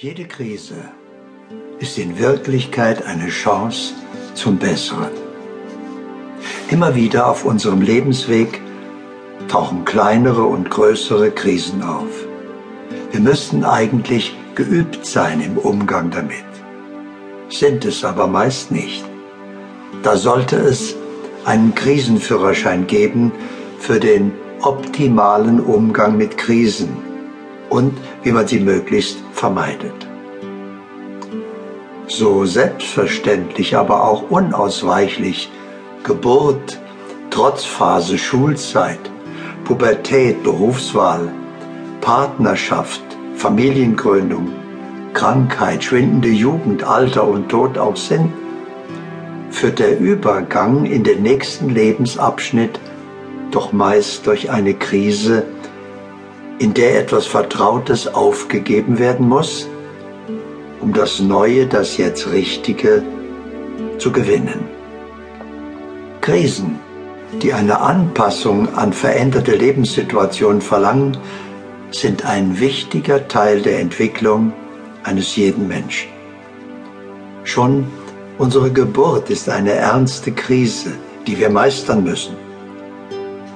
Jede Krise ist in Wirklichkeit eine Chance zum Besseren. Immer wieder auf unserem Lebensweg tauchen kleinere und größere Krisen auf. Wir müssten eigentlich geübt sein im Umgang damit, sind es aber meist nicht. Da sollte es einen Krisenführerschein geben für den optimalen Umgang mit Krisen und wie man sie möglichst vermeidet. So selbstverständlich, aber auch unausweichlich Geburt, Trotzphase, Schulzeit, Pubertät, Berufswahl, Partnerschaft, Familiengründung, Krankheit, schwindende Jugend, Alter und Tod auch sind, führt der Übergang in den nächsten Lebensabschnitt doch meist durch eine Krise, in der etwas Vertrautes aufgegeben werden muss, um das Neue, das jetzt Richtige zu gewinnen. Krisen, die eine Anpassung an veränderte Lebenssituationen verlangen, sind ein wichtiger Teil der Entwicklung eines jeden Menschen. Schon unsere Geburt ist eine ernste Krise, die wir meistern müssen.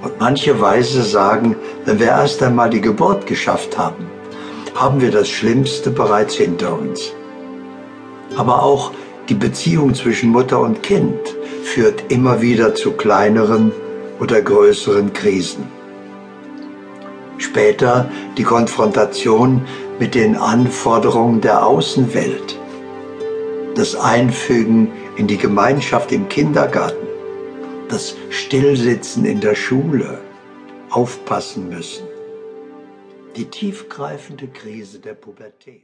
Und manche Weise sagen, wenn wir erst einmal die Geburt geschafft haben, haben wir das Schlimmste bereits hinter uns. Aber auch die Beziehung zwischen Mutter und Kind führt immer wieder zu kleineren oder größeren Krisen. Später die Konfrontation mit den Anforderungen der Außenwelt, das Einfügen in die Gemeinschaft im Kindergarten, das Stillsitzen in der Schule aufpassen müssen. Die tiefgreifende Krise der Pubertät.